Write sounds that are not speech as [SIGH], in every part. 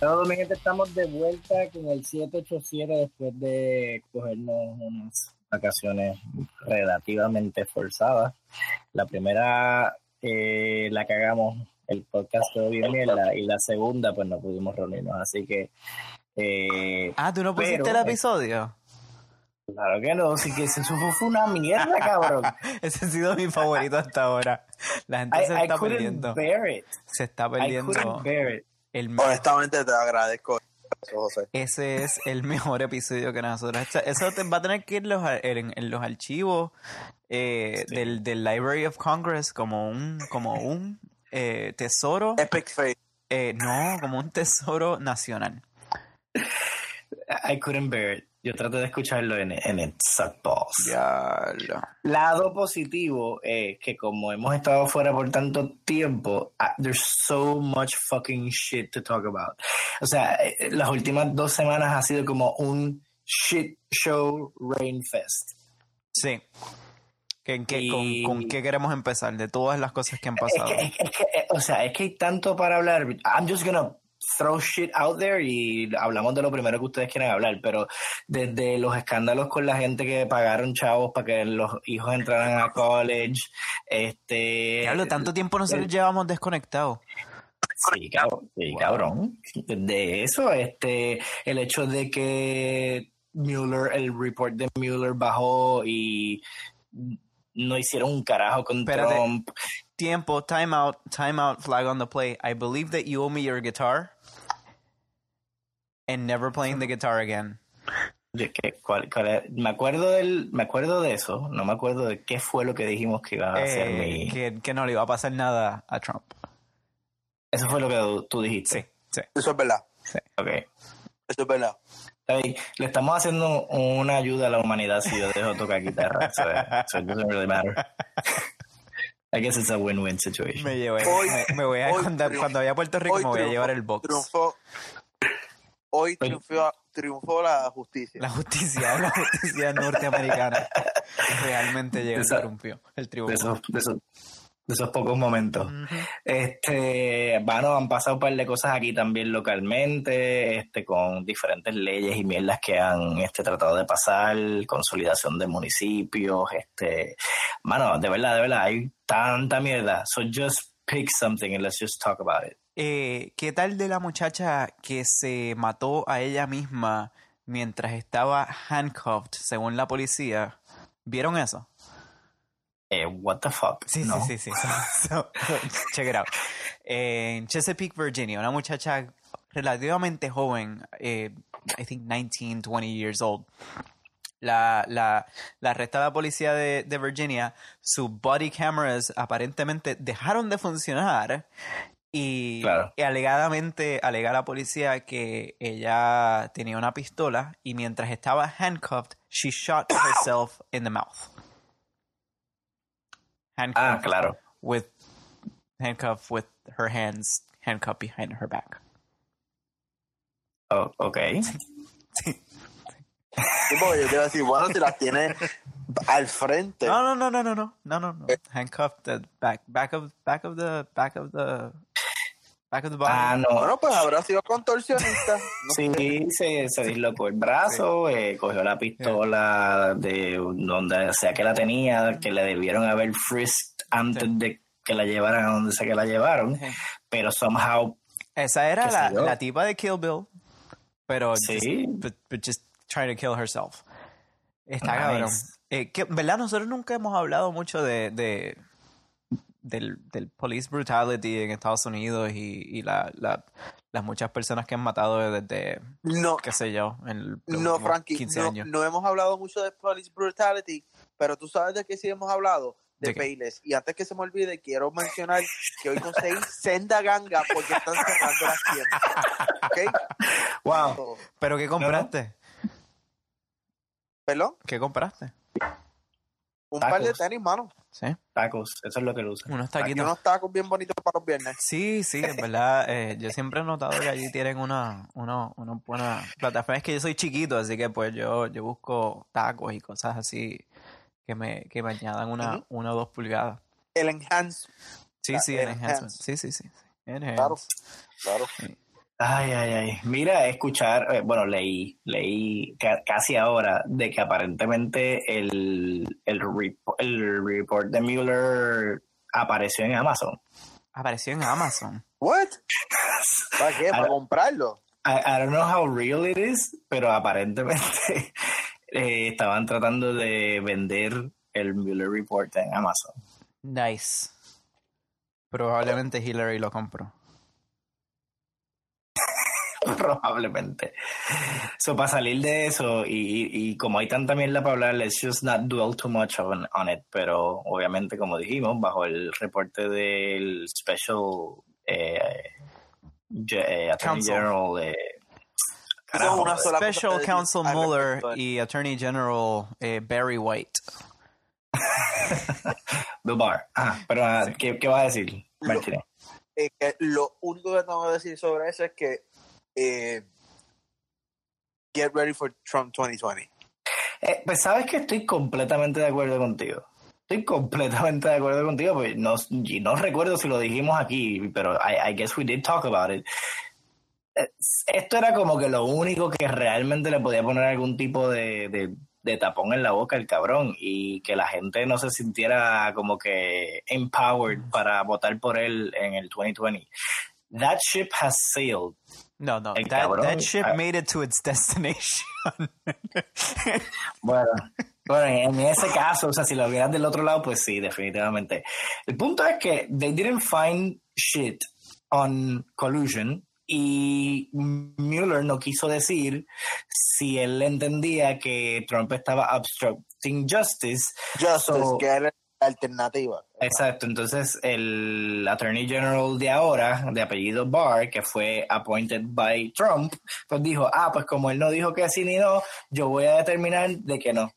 Todos mi gente estamos de vuelta con el 787 después de cogernos unas vacaciones relativamente forzadas. La primera eh, la cagamos, el podcast quedó bien mierda, y la segunda pues no pudimos reunirnos, así que... Eh, ah, ¿tú no pusiste pero- el episodio? Claro que no, sí que eso fue una mierda, cabrón. [LAUGHS] Ese ha sido mi favorito hasta ahora. La gente I, se I está perdiendo. Se está perdiendo couldn't bear it. El Honestamente te agradezco eso, José. Ese es el mejor episodio que nosotros. Eso- Eso te- va a tener que ir en los, ar- en, en los archivos eh, del, del Library of Congress como un, como un eh, tesoro. Epic Fail. eh, no, como un tesoro nacional. I couldn't bear it. Yo traté de escucharlo en, en el lo. Lado positivo es que como hemos estado fuera por tanto tiempo, ah, there's so much fucking shit to talk about. O sea, eh, las últimas dos semanas ha sido como un shit show rain fest. Sí. ¿Qué- qué- Y- con, con qué queremos empezar? De todas las cosas que han Es pasado. es que- es que, eh, o sea, es que hay tanto para hablar. I'm just gonna throw shit out there y hablamos de lo primero que ustedes quieran hablar, pero desde los escándalos con la gente que pagaron chavos para que los hijos entraran a college, este... Diablo, tanto tiempo nosotros llevamos desconectados. Sí, cabrón, sí, cabrón. De eso, este, el hecho de que Mueller, el report de Mueller bajó y no hicieron un carajo con Espérate. Trump. Tiempo, time out, time out, flag on the play. I believe that you owe me your guitar. And never playing the guitar again. Que- cuál- cuál me acuerdo del, me acuerdo de eso, no me acuerdo de qué fue lo que dijimos que iba a hacer Eh, mi. que, que no le iba a pasar nada a Trump. Eso fue lo que tú, dijiste. Sí, sí. Eso es verdad. Ok. Eso es verdad. Le estamos haciendo una ayuda a la humanidad si yo dejo tocar guitarra. So, so it doesn't really matter. [LAUGHS] I guess it's a win-win situation. Me llevé. Hoy- me, me voy a, hoy cuando, cuando vaya a Puerto Rico me voy a llevar el box. Triunfó. Hoy triunfó, triunfó la justicia. La justicia, [LAUGHS] la justicia norteamericana. Realmente llegó, Esa- triunfó. El de triunfo. esos, de esos, de esos pocos momentos. Este, bueno, han pasado un par de cosas aquí también localmente, este, con diferentes leyes y mierdas que han este, tratado de pasar, consolidación de municipios, este, mano, de verdad, de verdad, hay tanta mierda. So just pick something and let's just talk about it. Eh, ¿Qué tal de la muchacha que se mató a ella misma mientras estaba handcuffed, según la policía? ¿Vieron eso? Eh, what the fuck? Sí, No. sí, sí, sí. [LAUGHS] So, check it out. En Chesapeake, Virginia, una muchacha relativamente joven, eh, I think 19, 20 years old. La, la, la arresta la policía de, de Virginia. Sus body cameras aparentemente dejaron de funcionar. Y, Claro. y alegadamente alega la policía que ella tenía una pistola y mientras estaba handcuffed, she shot herself in the mouth. Handcuffed Ah, claro. with handcuffed with her hands handcuffed behind her back. Oh, ok. Sí, porque yo te iba a decir, bueno, si las tiene al frente. No, no, no, no, no, no, no, no, no. Handcuffed at back, back of, back of the, back of the, back of the body. Ah, no. Bueno, pues habrá sido contorsionista. No Sí, se, se dislocó el brazo, eh, cogió la pistola de donde sea que la tenía, que le debieron haber frisked antes Sí. de que la llevaran a donde sea que la llevaron, Sí. pero somehow, Esa era la, la tipa de Kill Bill, pero Sí. just, but, but just trying to kill herself. Está Nice. cabrón. Eh, que, ¿Verdad? Nosotros nunca hemos hablado mucho de, de del, del police brutality en Estados Unidos y, y la, la- las muchas personas que han matado desde, No, qué sé yo, en los no, Frankie, 15 no, años. no hemos hablado mucho de police brutality, pero tú sabes de qué sí hemos hablado, de, ¿De? Payless. Y antes que se me olvide, quiero mencionar que hoy conseguí senda ganga porque están cerrando las tiendas. ¿Ok? [LAUGHS] wow, ¿Pero qué compraste? ¿Perdón? ¿Qué compraste? Un Tacos. par de tenis, mano. ¿Sí? tacos, eso es lo que lo usan. Unos Aquí taquitos. unos tacos bien bonitos para los viernes. [LAUGHS] Sí, sí, es verdad. eh, yo siempre he notado que allí tienen una, una, una buena plataforma. Es que yo soy chiquito, así que pues yo, yo busco tacos y cosas así que me, que me añadan una, una o dos pulgadas. El enhance. Sí, sí, el el enhancement. enhance. Sí, sí, sí. sí. Enhance. Claro, claro. Ay, ay, ay. Mira, escuchar, eh, bueno, leí, leí ca- casi ahora de que aparentemente el, el, repo- el report de Mueller apareció en Amazon. Apareció en Amazon. ¿What? ¿Para qué? ¿Para comprarlo? I, I don't know how real it is, pero aparentemente [LAUGHS] eh, estaban tratando de vender el Mueller report en Amazon. Nice. Probablemente Hillary lo compró. [LAUGHS] Probablemente. So, para salir de eso, y, y- y como hay tanta mierda para hablar, let's just not dwell too much on, on it. Pero obviamente, como dijimos, bajo el reporte del Special eh, eh, Attorney. General una sola cosa Special Counsel Mueller y Attorney General eh, Barry White. [LAUGHS] Barr. Ah, pero, ah, ¿qué, ¿qué vas a decir, Lo- Martínez? eh, que lo único que tengo que decir sobre eso es que eh, get ready for Trump 2020. Eh, pues sabes que estoy completamente de acuerdo contigo. Estoy completamente de acuerdo contigo, pues no, no recuerdo si lo dijimos aquí, pero I, I guess we did talk about it. Eh, Esto era como que lo único que realmente le podía poner algún tipo de, de, de tapón en la boca al cabrón y que la gente no se sintiera como que empowered para votar por él en el 2020. That ship has sailed. No, no. That, cabrón, that ship ah. made it to its [LAUGHS] destination. [LAUGHS] Bueno, bueno, en ese caso, o sea, si lo vieras del otro lado, pues sí, definitivamente. El punto es que they didn't find shit on collusion y Mueller no quiso decir si él entendía que Trump estaba obstructing justice. Justice, So- alternativa. Exacto, entonces el Attorney General de ahora, de apellido Barr, que fue appointed by Trump, pues dijo, ah, pues como él no dijo que sí ni no, yo voy a determinar de que no.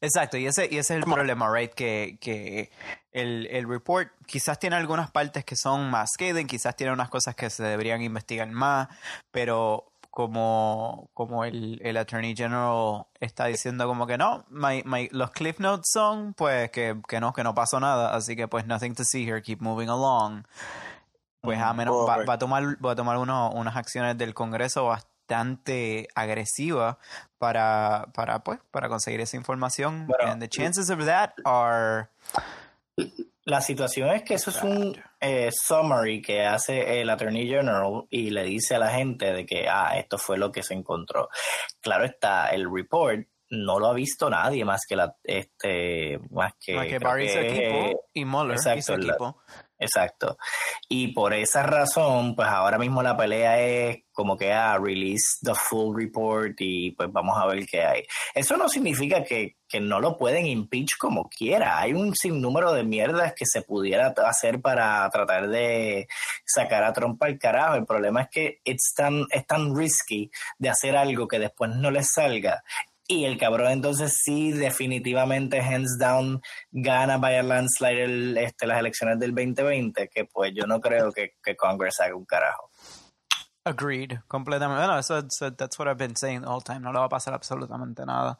Exacto, y ese, y ese es el problema, right? Que, que el, el report quizás tiene algunas partes que son más scathing, quizás tiene unas cosas que se deberían investigar más, pero como, como el, el Attorney General está diciendo como que no, my- my- los cliff notes son pues que, que no, que no pasó nada, así que pues nothing to see here, keep moving along. Pues a menos va, Correcto. va a tomar, va a tomar uno- unas acciones del Congreso bastante agresivas para, para, pues, para conseguir esa información. Bueno, And the chances of that are La situación es que eso es un eh, summary que hace el Attorney General y le dice a la gente de que, ah, esto fue lo que se encontró. Claro está, el report no lo ha visto nadie más que la, este, más que, más que creo Barry y su que, equipo y Mueller y su equipo. Exacto. Y por esa razón, pues ahora mismo la pelea es como que ah, release the full report y pues vamos a ver qué hay. Eso no significa que, que no lo pueden impeach como quiera. Hay un sinnúmero de mierdas que se pudiera hacer para tratar de sacar a Trump al carajo. El problema es que it's tan, es tan risky de hacer algo que después no les salga. Y el cabrón entonces sí definitivamente hands down gana by a landslide el- este, las elecciones del 2020, que pues yo no creo que, que Congress haga un carajo. Agreed, completamente. Bueno, eso, eso- that's what I've been saying whole time. No le va a pasar absolutamente nada.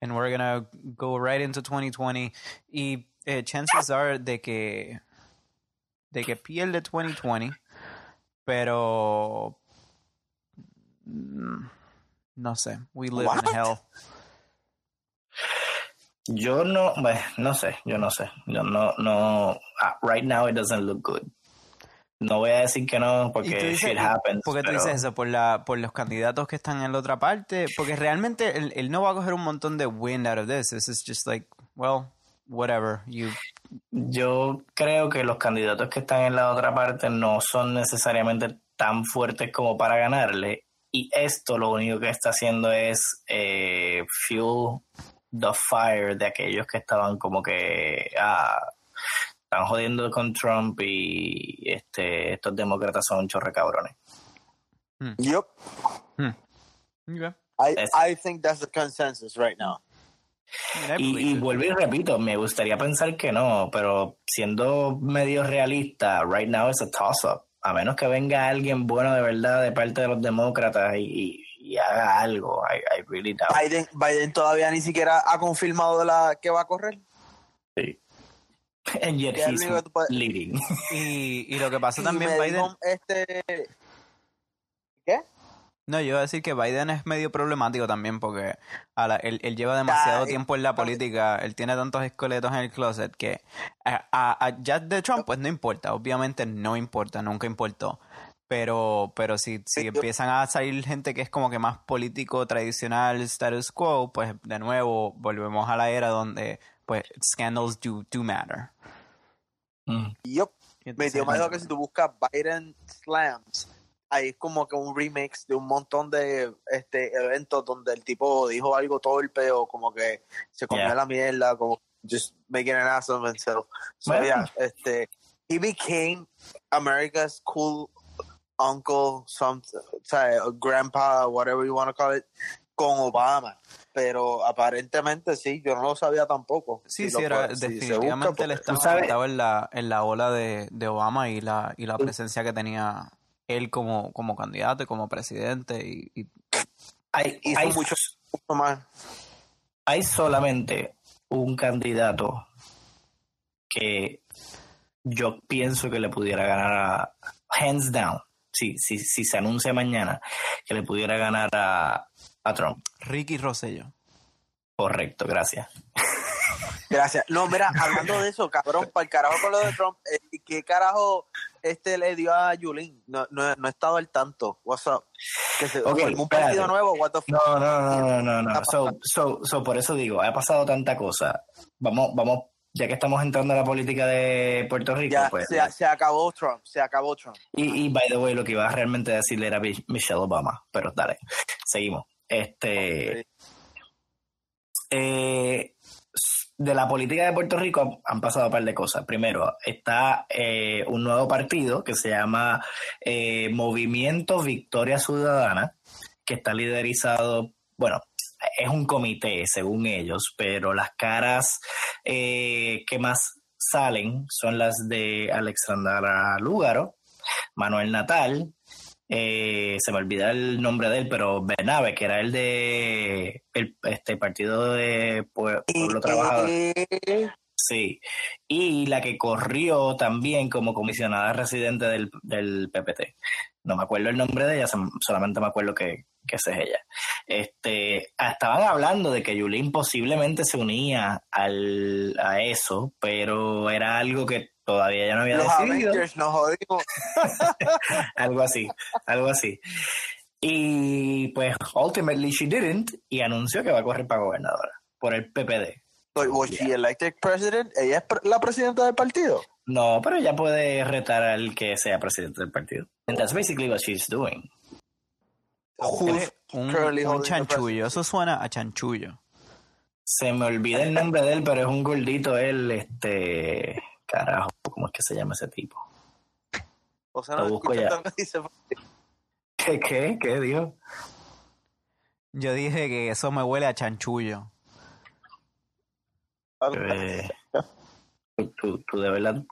And we're gonna go right into 2020. Y eh, chances are de que de que pierde 2020, pero mm, no sé. We live What? in hell. Yo no, bueno, no sé, yo no sé. Yo no, no, ah, right now it doesn't look good. No voy a decir que no porque dices- shit happens. ¿Por qué tú dices eso? ¿Por, la, ¿Por los candidatos que están en la otra parte? Porque realmente él, él no va a coger un montón de wind out of this. This is just like, well, whatever. You Yo creo que los candidatos que están en la otra parte no son necesariamente tan fuertes como para ganarle. Y esto lo único que está haciendo es eh, fuel the fire de aquellos que estaban como que ah, están jodiendo con Trump y este estos demócratas son chorre cabrones. Yup. Okay. I, Es- I think that's the consensus right now. Y, y vuelvo y repito, me gustaría pensar que no, pero siendo medio realista, right now es a toss-up. A menos que venga alguien bueno de verdad de parte de los demócratas y, y- y haga algo. I, I really doubt. Biden, Biden todavía ni siquiera ha confirmado la que va a correr. Sí. [LAUGHS] And yet he's leading. Y, y lo que pasa también, Biden. este, No, yo iba a decir que Biden es medio problemático también porque a la- él, él lleva demasiado Ay, tiempo en la política, él tiene tantos esqueletos en el closet que a, a, a Jack de Trump pues no importa, obviamente no importa, nunca importó. Pero, pero si, si yo- empiezan a salir gente que es como que más político, tradicional, status quo, pues de nuevo volvemos a la era donde pues scandals do, do matter. Mm. Yup. Y Me dio más que si tú buscas Biden Slams, hay como que un remix de un montón de este eventos donde el tipo dijo algo torpe o como que se comió Yeah. la mierda, como just making an ass of himself. So Bueno. yeah, este, he became America's cool uncle, some, o sea, grandpa, whatever you want to call it, con Obama. Pero aparentemente sí, yo no lo sabía tampoco. Sí, Si sí, era, puede- si busca, definitivamente él pues, estaba en la, en la ola de, de Obama y la, y la presencia que tenía él como, como candidato y como presidente y, y Hay, hizo hay- mucho, mucho más. hay solamente un candidato que yo pienso que le pudiera ganar a hands down, si, si, si se anuncia mañana, que le pudiera ganar a, a Trump. Ricky Rosselló. Correcto, gracias. Gracias. No, mira, hablando de eso, cabrón, [LAUGHS] para el carajo con lo de Trump, eh, ¿qué carajo este le dio a Yulín? No, no, no he estado al tanto. What's up? Que se, Ok, ¿Algún espérate. partido nuevo? What the fuck? No, no, no, no, no, no. So, so, so, por eso digo, ha pasado tanta cosa. Vamos, vamos, ya que estamos entrando a la política de Puerto Rico, Ya, pues. se, se acabó Trump, se acabó Trump. Y, y, by the way, lo que iba a realmente decirle era Mi- Michelle Obama, pero dale, seguimos. Este, eh, de la política de Puerto Rico han, pasado un par de cosas. Primero, está eh, un nuevo partido que se llama eh, Movimiento Victoria Ciudadana, que está liderizado, bueno, es un comité según ellos, pero las caras eh, que más salen son las de Alexandra Lúgaro, Manuel Natal, eh, se me olvida el nombre de él, pero Bernabe, que era el de el este partido de Pue- Pueblo Trabajador. Sí. Y la que corrió también como comisionada residente del, del PPT. No me acuerdo el nombre de ella, solamente me acuerdo que, que esa es ella. Este, ah, estaban hablando de que Yulín posiblemente se unía al, a eso, pero era algo que todavía ya no había Los decidido. Avengers nos jodimos. [LAUGHS] algo así, algo así. Y pues, ultimately she didn't y anunció que va a correr para gobernadora por el PPD. Was she elected president? ¿Ella es la presidenta del partido? No, pero ella puede retar al que sea presidente del partido. And that's basically what she's doing. Who's Un, currently un chanchullo, eso suena a chanchullo. Se me olvida el nombre de él, pero es un gordito él, este... Carajo, ¿cómo es que se llama ese tipo? O sea, Lo no busco escuchas ya. lo que [LAUGHS] dice. ¿Qué, qué, qué dijo? Yo dije que eso me huele a chanchullo. Eh, ¿tú, tú, tú de verdad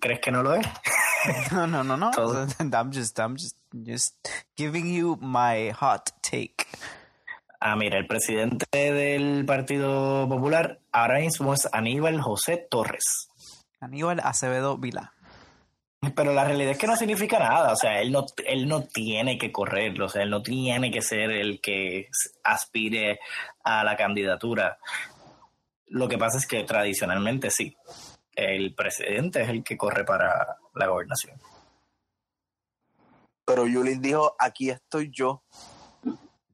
crees que no lo es? [LAUGHS] No, no, no, no. [LAUGHS] I'm just, I'm just, just giving you my hot take. Ah, mira, el presidente del Partido Popular ahora mismo es Aníbal José Torres. Aníbal Acevedo Vila. Pero la realidad es que no significa nada, o sea, él no, él no tiene que correr, o sea, él no tiene que ser el que aspire a la candidatura. Lo que pasa es que tradicionalmente sí, el presidente es el que corre para la gobernación. Pero Yulín dijo, aquí estoy yo.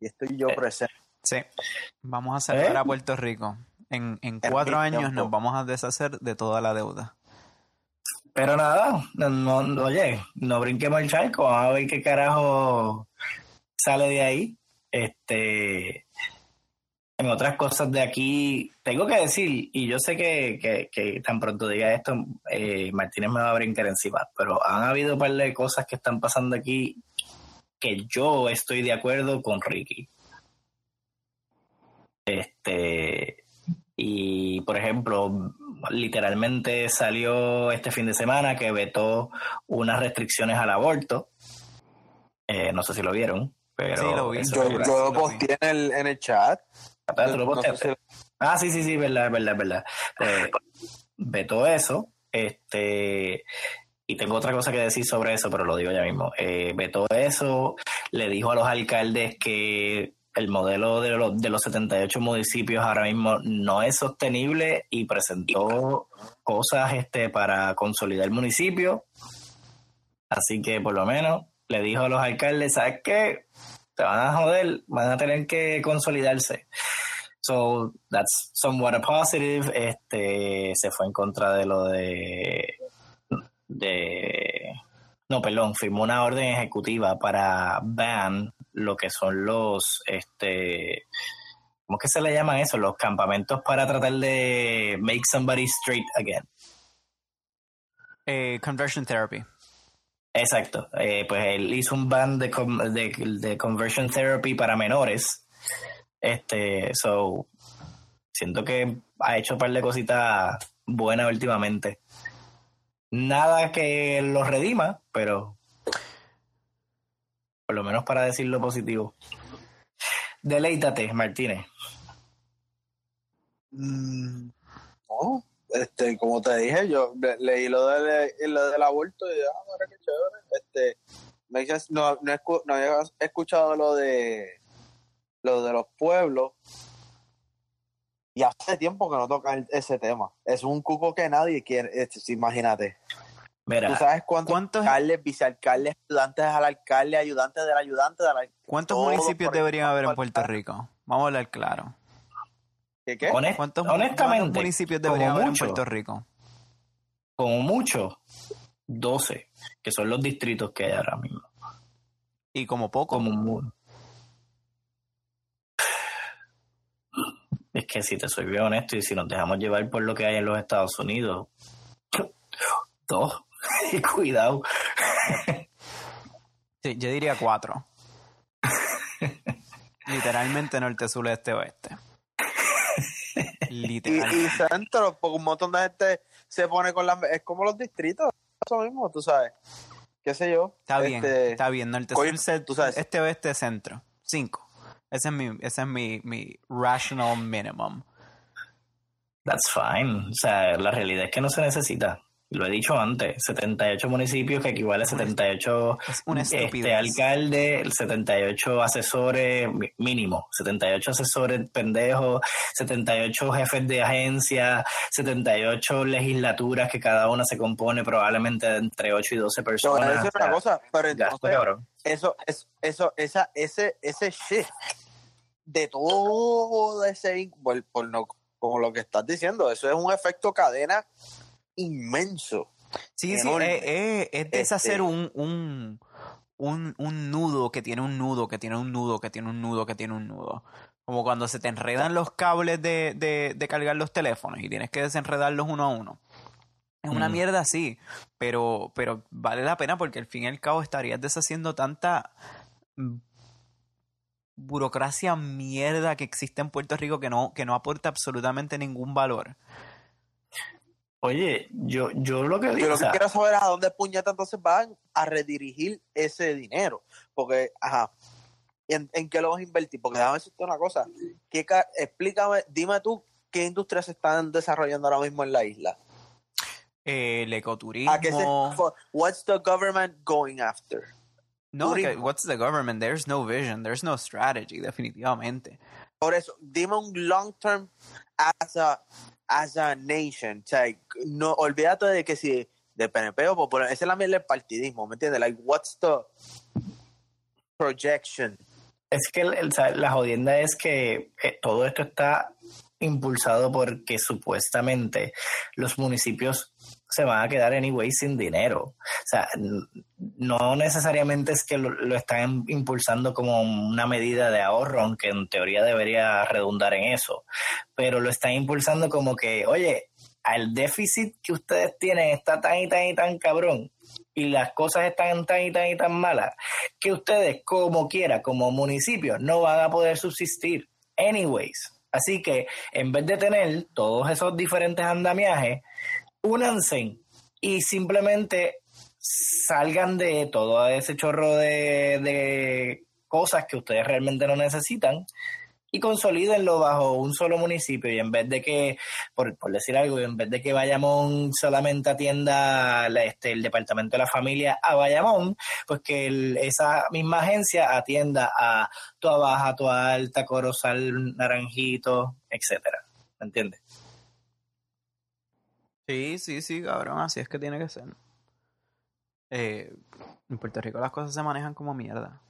Y estoy yo Eh. presente. Sí. Vamos a salvar ¿Eh? a Puerto Rico. En, en cuatro años tiempo. nos vamos a deshacer de toda la deuda. Pero nada, no, oye, no brinquemos el charco, vamos a ver qué carajo sale de ahí. Este, en otras cosas de aquí, tengo que decir, y yo sé que, que- que tan pronto diga esto, eh, Martínez me va a brincar encima, pero han habido un par de cosas que están pasando aquí que yo estoy de acuerdo con Ricky. Este, y por ejemplo, literalmente salió este fin de semana que vetó unas restricciones al aborto. Eh, no sé si lo vieron, pero Sí, lo vi. eso Yo, lo posteé en el, en el chat. Ah, ¿tú lo No sé posteaste? si- Ah, sí, sí, sí, verdad, verdad, verdad. Eh, vetó eso. Este, y tengo otra cosa que decir sobre eso, pero lo digo ya mismo. Eh, vetó eso, le dijo a los alcaldes que el modelo de los, de los 78 municipios ahora mismo no es sostenible y presentó cosas este, para consolidar el municipio. Así que por lo menos le dijo a los alcaldes, ¿sabes qué? Te van a joder, van a tener que consolidarse. So that's somewhat a positive. Este se fue en contra de lo de de no, perdón, firmó una orden ejecutiva para ban lo que son los este ¿cómo que se le llaman eso? Los campamentos para tratar de make somebody straight again. Eh, conversion therapy. Exacto. Eh, pues él hizo un ban de, de, conversion therapy para menores. Este, so, siento que ha hecho un par de cositas buenas últimamente. Nada que lo redima, pero por lo menos para decir lo positivo. Deleítate, Martínez. Mm, este, como te dije, yo leí lo, de, lo del aborto y ah, mira qué chévere. Este, no, no, no había escuchado lo de lo de los pueblos y hace tiempo que no toca ese tema. Es un cuco que nadie quiere, este, imagínate. Mira, ¿Tú sabes cuántos, ¿cuántos alcaldes, vicealcaldes, ayudantes al alcalde, ayudantes del ayudante del ¿Cuántos municipios deberían haber en Puerto Rico? Vamos a hablar claro. ¿Qué qué? ¿Cuántos, honestamente, municipios deberían haber en Puerto Rico? Como mucho, 12, que son los distritos que hay ahora mismo. ¿Y como poco? Como Es que si te soy bien honesto y si nos dejamos llevar por lo que hay en los Estados Unidos, dos. [LAUGHS] Cuidado. Sí, yo diría cuatro. Literalmente norte, sur, este, oeste. Literalmente. Y, centro, porque un montón de gente se pone con las... Es como los distritos, eso mismo, tú sabes. ¿Qué sé yo? Está bien, este, está bien. Norte, sur, tú sabes. este, oeste, centro. Cinco. Ese es mi, ese es mi, mi rational minimum. That's fine. O sea, la realidad es que no se necesita lo he dicho antes, 78 municipios que equivale a 78 este, alcaldes, 78 asesores mínimo, 78 asesores pendejos, 78 jefes de agencia, 78 legislaturas que cada una se compone probablemente de entre 8 y 12 personas. No, una cosa, pero entonces, eso, eso, eso, esa, ese, ese shift de todo ese, por, por no, como lo que estás diciendo, eso es un efecto cadena inmenso. Sí, sí, eh, eh, es, deshacer este un, un, un, nudo que tiene un nudo, que tiene un nudo, que tiene un nudo, que tiene un nudo. Como cuando se te enredan los cables de, de, de cargar los teléfonos y tienes que desenredarlos uno a uno. Es una mm. mierda así, pero, pero vale la pena porque al fin y al cabo estarías deshaciendo tanta burocracia mierda que existe en Puerto Rico que no, que no aporta absolutamente ningún valor. Oye, yo, yo lo que digo. Yo lo que quiero saber es a dónde puñetas entonces van a redirigir ese dinero. Porque, ajá, ¿en, en qué lo vas a invertir? Porque déjame decirte una cosa. ¿Qué, explícame, dime tú qué industrias se están desarrollando ahora mismo en la isla. el ecoturismo. what's the government going after? No, what's the government? There's no vision, there's no strategy, definitivamente. Por eso, dime un long term as a as a nation. O sea, no, olvídate de que si de PNP o Popular, esa es la partidismo, ¿me entiendes? Like, what's the projection? Es que la jodienda es que eh, todo esto está impulsado porque supuestamente los municipios se van a quedar anyway sin dinero. O sea, no necesariamente es que lo, están impulsando como una medida de ahorro, aunque en teoría debería redundar en eso, pero lo están impulsando como que, oye, el déficit que ustedes tienen está tan y tan y tan cabrón y las cosas están tan y tan y tan malas que ustedes como quiera, como municipio, no van a poder subsistir anyways. Así que en vez de tener todos esos diferentes andamiajes, únanse y simplemente salgan de todo ese chorro de, cosas que ustedes realmente no necesitan y consolídenlo bajo un solo municipio y en vez de que, por, decir algo, en vez de que Bayamón solamente atienda este, el departamento de la familia a Bayamón, pues que esa misma agencia atienda a Toa Baja, Toa Alta, Corozal, Naranjito, etcétera. ¿Me entiendes? Sí, sí, sí, cabrón, así es que tiene que ser. Eh, en Puerto Rico las cosas se manejan como mierda.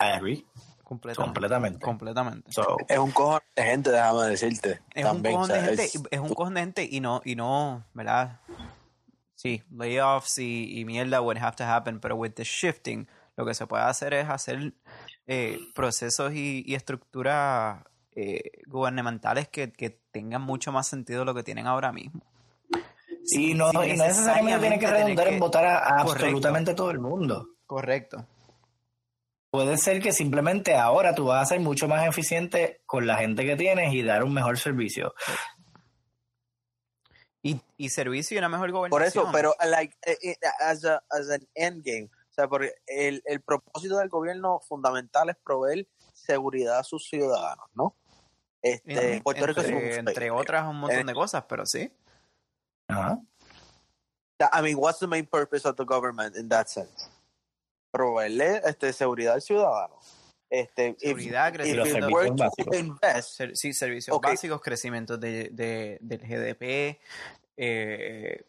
I agree. Completamente. Completamente. es un cojón de gente, déjame decirte. Es un cojón de gente, es... un cojón de gente y no, y no, ¿verdad? Sí, layoffs y, y, mierda would have to happen, pero with the shifting, lo que se puede hacer es hacer eh, procesos y, y estructuras eh, gubernamentales que, que, tengan mucho más sentido de lo que tienen ahora mismo. Sí, no, y no necesariamente tiene que redundar en votar a, absolutamente todo el mundo. Correcto. Puede ser que simplemente ahora tú vas a ser mucho más eficiente con la gente que tienes y dar un mejor servicio. Y, y servicio y una mejor gobernación. Por eso, pero like, eh, eh, as, a, as an endgame, o sea, porque el, el propósito del gobierno fundamental es proveer seguridad a sus ciudadanos, ¿no? Este, Puerto Rico entre, entre otras un montón de cosas, pero sí. Ajá. I mean, what's the main purpose of the government in that sense? proveerle este, seguridad al ciudadano. Este, seguridad, crecimiento. básicos. sí, servicios básicos, crecimiento de, de, del GDP. Eh,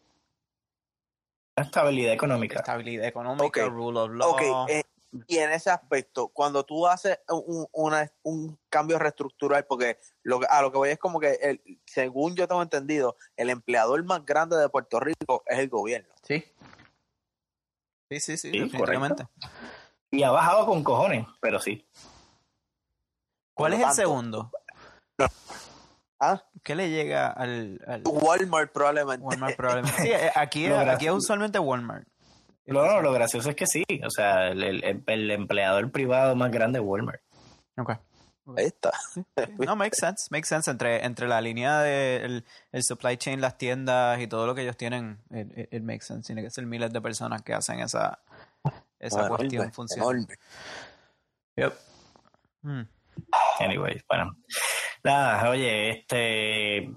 estabilidad económica. Estabilidad económica, rule of law. Eh, y en ese aspecto, cuando tú haces un, una, un cambio reestructural, porque lo, a lo que voy es como que, el, según yo tengo entendido, el empleador más grande de Puerto Rico es el gobierno. Sí. Sí, sí, sí, definitivamente. Y ha bajado con cojones, pero sí. ¿Cuál es el segundo? ¿Ah? ¿Qué le llega al, Walmart probablemente? Walmart probablemente. Sí, [LAUGHS] eh, aquí, aquí es usualmente Walmart. No, no, lo gracioso es que sí. O sea, el, el, el empleador privado más grande es Walmart. Ok. Ahí está. No, makes sense, makes sense. Entre, entre la línea del el supply chain, las tiendas y todo lo que ellos tienen, it, makes sense. Tiene que ser miles de personas que hacen esa, esa cuestión funcionar. Yep. Hmm. Anyway, bueno. Nada, oye, este.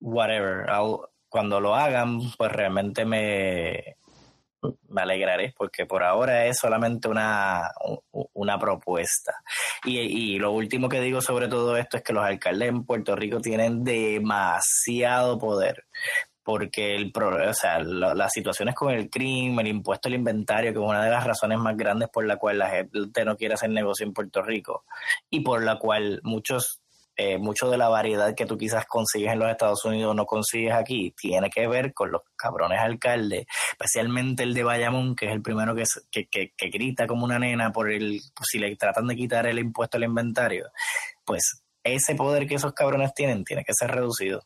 Whatever. cuando lo hagan, pues realmente me me alegraré porque por ahora es solamente una, una propuesta. Y, y, lo último que digo sobre todo esto es que los alcaldes en Puerto Rico tienen demasiado poder porque el o sea, las situaciones con el crimen, el impuesto al inventario, que es una de las razones más grandes por la cual la gente no quiere hacer negocio en Puerto Rico y por la cual muchos eh, mucho de la variedad que tú quizás consigues en los Estados Unidos no consigues aquí, tiene que ver con los cabrones alcaldes, especialmente el de Bayamón, que es el primero que, que, que, grita como una nena por el, si le tratan de quitar el impuesto al inventario, pues ese poder que esos cabrones tienen tiene que ser reducido.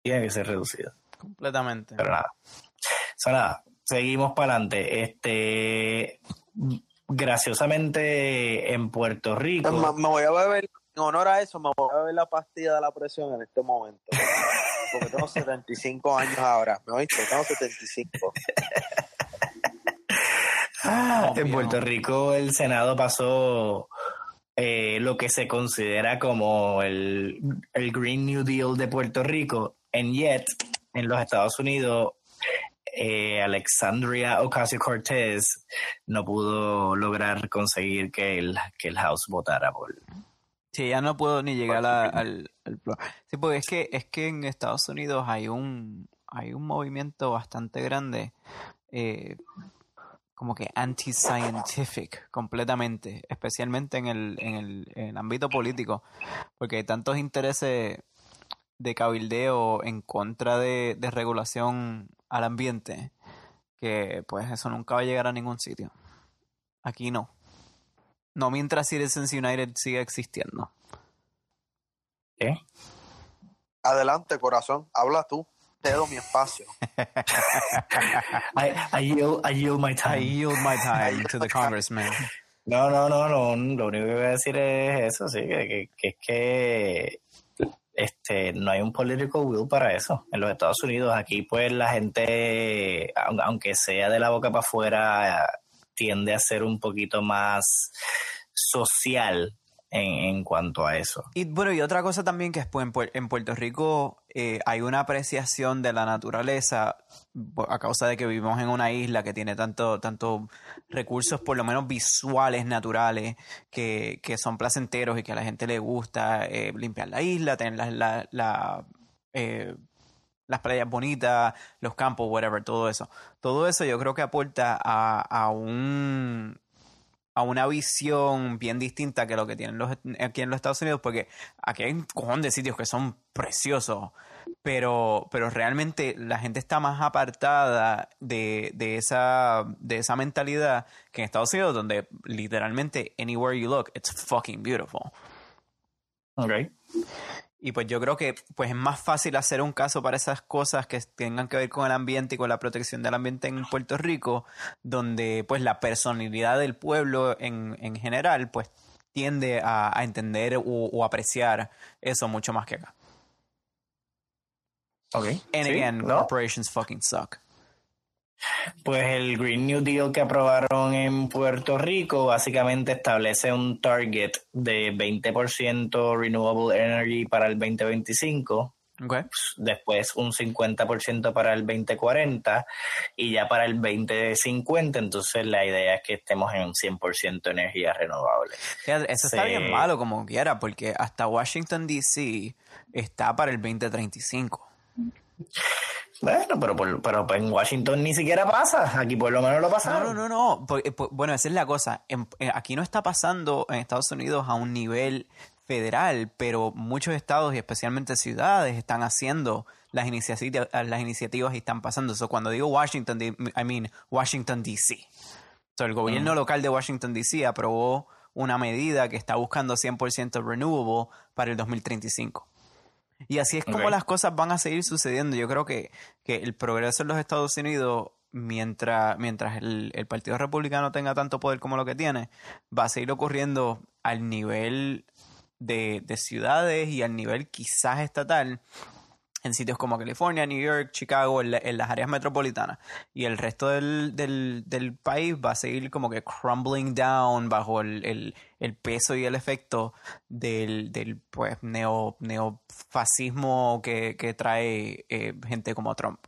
Tiene que ser reducido. Completamente. Pero nada. O nada, seguimos para adelante. Este graciosamente en Puerto Rico. Me, voy a beber en honor a eso, me voy a ver la pastilla de la presión en este momento. [LAUGHS] Porque tengo 75 años ahora. ¿Me oíste? Tengo 75. Ah, en Puerto Rico el Senado pasó eh, lo que se considera como el, el Green New Deal de Puerto Rico. En yet, en los Estados Unidos, eh, Alexandria Ocasio-Cortez no pudo lograr conseguir que el, que el House votara por, Sí, ya no puedo ni llegar al, al, Sí, porque es que, es que en Estados Unidos hay un, hay un movimiento bastante grande, eh, como que anti-scientific completamente, especialmente en el, en, el, en el ámbito político, porque hay tantos intereses de cabildeo en contra de, de regulación al ambiente que pues eso nunca va a llegar a ningún sitio. Aquí no. No mientras Citizens United siga existiendo. ¿Qué? Adelante, corazón. Habla tú. Te doy mi espacio. [LAUGHS] I, yield, I, yield, my time. I yield my time to the congressman. No, no, no, no. Lo único que voy a decir es eso, sí, que, que, es que este, no hay un political will para eso en los Estados Unidos. Aquí, pues, la gente, aunque sea de la boca para afuera, tiende a ser un poquito más social en, en, cuanto a eso. Y bueno, y otra cosa también que es pues, en Puerto Rico eh, hay una apreciación de la naturaleza a causa de que vivimos en una isla que tiene tanto, tanto recursos, por lo menos visuales, naturales, que, que son placenteros y que a la gente le gusta eh, limpiar la isla, tener la, la, eh, las playas bonitas, los campos, whatever, todo eso. Todo eso yo creo que aporta a, a un a una visión bien distinta que lo que tienen los, aquí en los Estados Unidos, porque aquí hay un cojón de sitios que son preciosos, pero, pero realmente la gente está más apartada de, de, esa, de esa mentalidad que en Estados Unidos, donde literalmente anywhere you look, it's fucking beautiful. Okay. Y pues yo creo que pues es más fácil hacer un caso para esas cosas que tengan que ver con el ambiente y con la protección del ambiente en Puerto Rico, donde pues la personalidad del pueblo en, en general pues tiende a, a entender o, o, apreciar eso mucho más que acá. Ok. And Sí, again, ¿no? corporations fucking suck. Pues el Green New Deal que aprobaron en Puerto Rico básicamente establece un target de 20% renewable energy para el 2025, Okay. después un 50% para el 2040 y ya para el 2050 entonces la idea es que estemos en un 100% energía renovable. Fíjate, Eso está Sí. bien malo como quiera, porque hasta Washington DC está para el 2035. Bueno, pero, por- pero en Washington ni siquiera pasa, aquí por lo menos lo No, pasaron. no, no, no. Por- eh, por- bueno, esa es la cosa. En- eh, aquí no está pasando en Estados Unidos a un nivel federal, pero muchos estados y especialmente ciudades están haciendo las iniciativas, las iniciativas y están pasando. eso cuando digo Washington, I mean Washington DC. So, el gobierno local de Washington DC aprobó una medida que está buscando 100% renewable para el 2035. Y así es como las cosas van a seguir sucediendo. Yo creo que, que el progreso en los Estados Unidos, mientras, mientras el, el Partido Republicano tenga tanto poder como lo que tiene, va a seguir ocurriendo al nivel de, de ciudades y al nivel quizás estatal en sitios como California, New York, Chicago, en, la- en las áreas metropolitanas. Y el resto del, del, país va a seguir como que crumbling down bajo el, el, el peso y el efecto del, del pues, neo, neofascismo que, que trae eh, gente como Trump.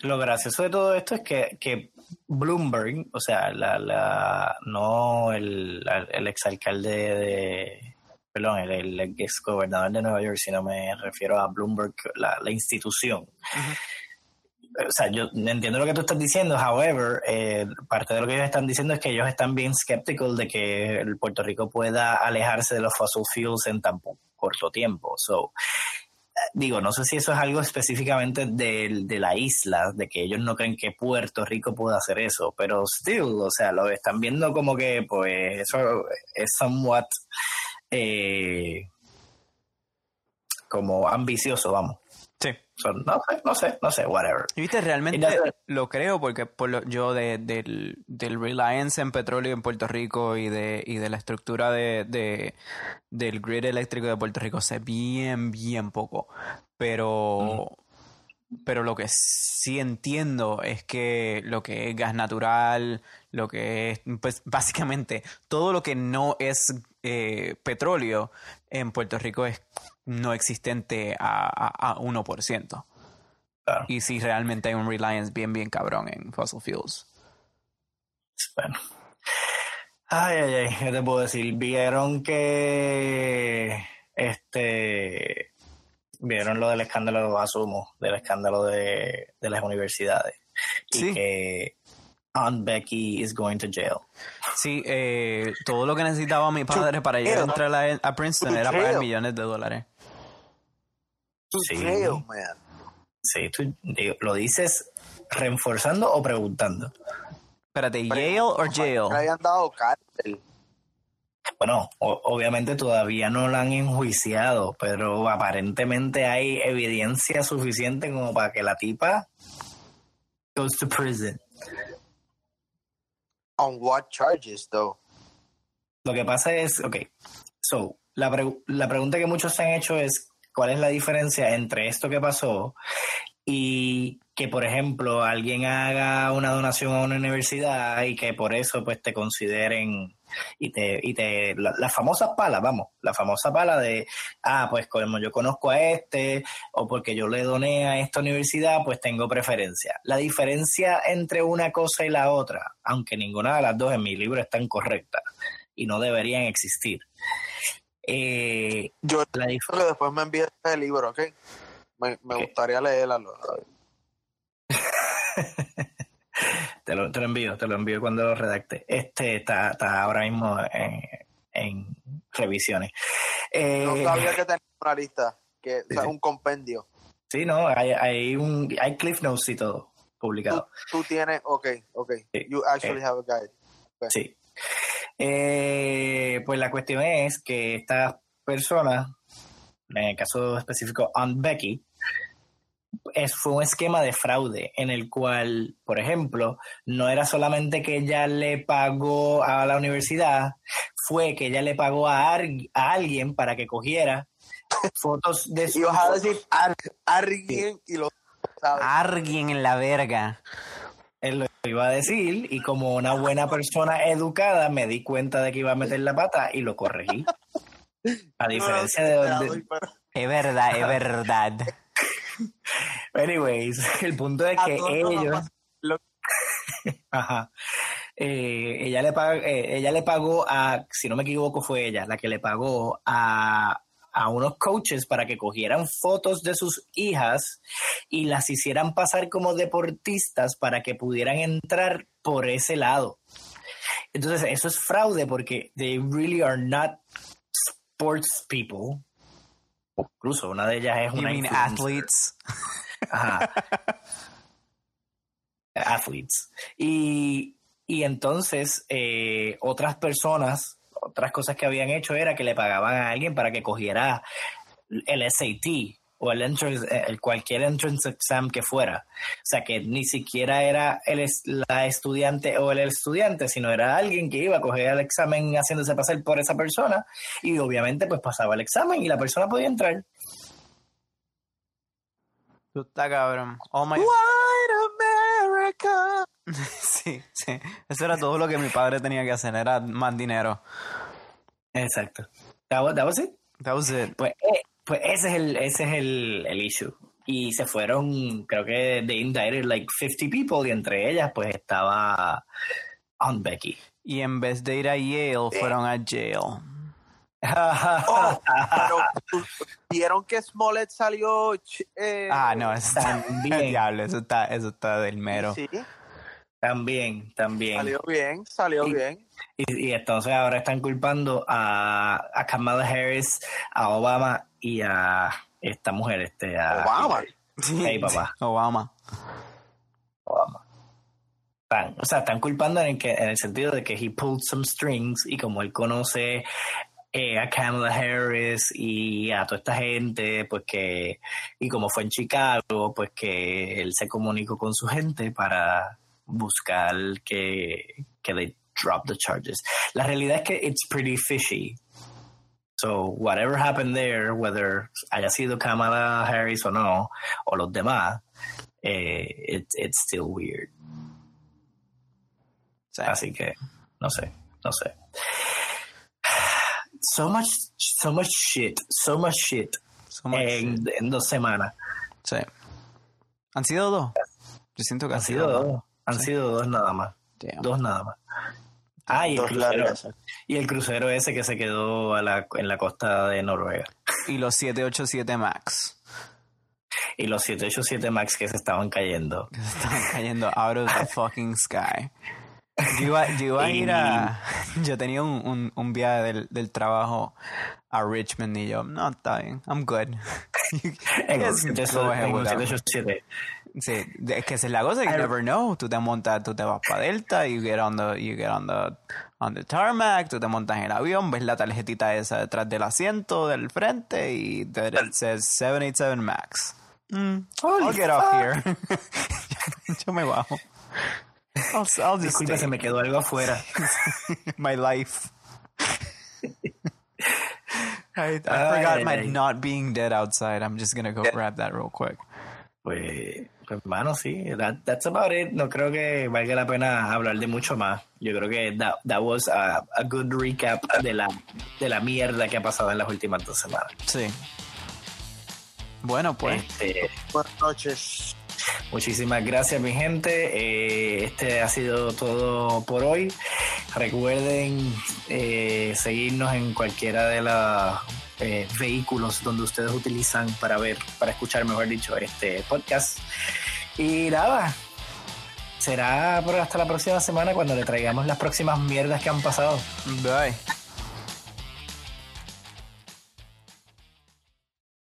Lo gracioso de todo esto es que, que Bloomberg, o sea, la, la, no el, el exalcalde de, perdón, el, el ex gobernador de Nueva York, sino me refiero a Bloomberg, la, la institución. O sea, yo entiendo lo que tú estás diciendo, however, eh, parte de lo que ellos están diciendo es que ellos están bien skeptical de que el Puerto Rico pueda alejarse de los fossil fuels en tan corto tiempo. So, digo, no sé si eso es algo específicamente de, de la isla, de que ellos no creen que Puerto Rico pueda hacer eso, pero still, o sea, lo están viendo como que, pues, eso es somewhat eh, como ambicioso, vamos. Sí. So, no sé, no sé, no sé, whatever. Y viste, realmente lo creo porque por lo- yo de, del, del reliance en petróleo en Puerto Rico y de, y de la estructura de, de- del grid eléctrico de Puerto Rico sé bien, bien poco. Pero, pero lo que sí entiendo es que lo que es gas natural, lo que es, pues básicamente todo lo que no es eh, petróleo en Puerto Rico es no existente a, a, a 1%. Claro. Y si realmente hay un reliance bien, bien cabrón en fossil fuels. Bueno. Ay, ay, ay, ¿qué te puedo decir? Vieron que este vieron lo del escándalo, asumo, del escándalo de, de las universidades. Y Sí. que Aunt Becky is going to jail. Sí, eh, todo lo que necesitaba mi padre para llegar a jail. entrar a, a Princeton To era pagar jail. millones de dólares. To Sí. jail, man. Sí, tú digo, lo dices reforzando o preguntando. Espérate, ¿Yale o jail? Le habían dado cárcel. Bueno, o- obviamente todavía no la han enjuiciado, pero aparentemente hay evidencia suficiente como para que la tipa goes to prison. On what charges, though? Lo que pasa es, ok, so, la, pre- la pregunta que muchos se han hecho es, ¿cuál es la diferencia entre esto que pasó y que por ejemplo alguien haga una donación a una universidad y que por eso pues te consideren y te, y te, la, las famosas palas, vamos, la famosa pala de, ah, pues como yo conozco a este o porque yo le doné a esta universidad, pues tengo preferencia. La diferencia entre una cosa y la otra, aunque ninguna de las dos en mi libro está incorrecta y no deberían existir. Eh, Yo la después me envíes el libro, ¿ok? Me, me gustaría leerlo. Te, lo, te lo envío, te lo envío cuando lo redacte. Este está, está ahora mismo en, en revisiones. Eh, No sabía que tenía una lista, que, o sea, Sí. un compendio. Sí, no, hay, hay, un, hay cliff notes y todo publicado. tú tienes, ok, ok. Sí. You actually Eh. have a guide. Sí. Eh, pues la cuestión es que esta persona, en el caso específico Aunt Becky, es, fue un esquema de fraude en el cual, por ejemplo, no era solamente que ella le pagó a la universidad, fue que ella le pagó a, ar- a alguien para que cogiera [LAUGHS] fotos de su Y vas a decir ar, alguien y lo sabes. Alguien en la verga. Él lo iba a decir y como una buena persona educada me di cuenta de que iba a meter la pata y lo corregí. [LAUGHS] A diferencia de... de- Es verdad, es verdad. [LAUGHS] anyways, [LAUGHS] el punto es que ellos... lo- [LAUGHS] Ajá. Eh, ella, le pag- eh, ella le pagó a, si no me equivoco fue ella, la que le pagó a, a unos coaches para que cogieran fotos de sus hijas y las hicieran pasar como deportistas para que pudieran entrar por ese lado. Entonces, eso es fraude porque they really are not sports people. Incluso una de ellas es You una mean athletes? Ajá. Athletes. Y, y entonces eh, otras personas, otras cosas que habían hecho era que le pagaban a alguien para que cogiera el SAT o el, entrance, eh, el cualquier entrance exam que fuera. O sea, que ni siquiera era el, la estudiante o el estudiante, sino era alguien que iba a coger el examen haciéndose pasar por esa persona y obviamente pues pasaba el examen y la persona podía entrar. Tú estás cabrón. Oh my... White America. [LAUGHS] Sí, sí. Eso era todo lo que mi padre tenía que hacer. Era más dinero. Exacto. That was, that was it. That was it. Pues, eh, pues ese es el, ese es el, el issue. Y se fueron, creo que de indicted like 50 people y entre ellas pues estaba Aunt Becky. Y en vez de ir a Yale, fueron a jail. [LAUGHS] Oh, pero vieron que Smollett salió. eh, Ah, no, eso está... También. Diablo, eso está, eso está del mero. Sí, también, también. salió bien, salió Y- bien. Y, y entonces ahora están culpando a, a Kamala Harris, a Obama y a esta mujer, este, a Obama. Hey, papá. [LAUGHS] Obama. Obama. Están- o sea, están culpando en el, que, en el sentido de que he pulled some strings y como él conoce eh, a Kamala Harris y a toda esta gente, pues que, y como fue en Chicago, pues que él se comunicó con su gente para buscar que, que they drop the charges. La realidad es que it's pretty fishy. So, whatever happened there, whether haya sido Kamala Harris o no, o los demás, eh, it, it's still weird. Sí. Así que, no sé, no sé. [SIGHS] So much, so much shit, so much shit So much en, shit. en dos semanas. Sí. ¿Han sido dos? Yo siento que Han sido dos, han sido dos nada más, Damn. dos nada más. Ah, y el, crucero, y el crucero ese que se quedó a la, en la costa de Noruega. Y los 787 Max. Y los 787 Max que se estaban cayendo. que se estaban cayendo out of the [LAUGHS] fucking sky. Yo iba, yo iba a ir a... [LAUGHS] Yo tenía un, un, un viaje del, del trabajo a Richmond y yo, no, está bien, I'm good. En el Yes, 787, go ahead, en el whatever. 787. Sí, es que esa es la cosa, you I- never know. Tú te montas, tú te vas para Delta, you get on the, you get on the, on the tarmac, tú te montas en el avión, ves la tarjetita esa detrás del asiento del frente y it says 787 Max. Mm, I'll get off fuck. here. [LAUGHS] Yo me bajo. I'll, I'll just Disculpa, se me quedó algo afuera. [LAUGHS] my life. [LAUGHS] I, forgot my not being dead outside. I'm just gonna go grab that real quick. Pues, Pues, hermano, sí, that's about it. No creo que valga la pena hablar de mucho más. Yo creo que that, that was a, a, good recap de la, de la mierda que ha pasado en las últimas dos semanas. Sí. Bueno, pues. Este, Buenas noches. Muchísimas gracias, mi gente. Eh, este ha sido todo por hoy. Recuerden eh, seguirnos en cualquiera de los eh, vehículos donde ustedes utilizan para ver, para escuchar, mejor dicho, este podcast. Y nada, será hasta la próxima semana cuando le traigamos las próximas mierdas que han pasado. Bye.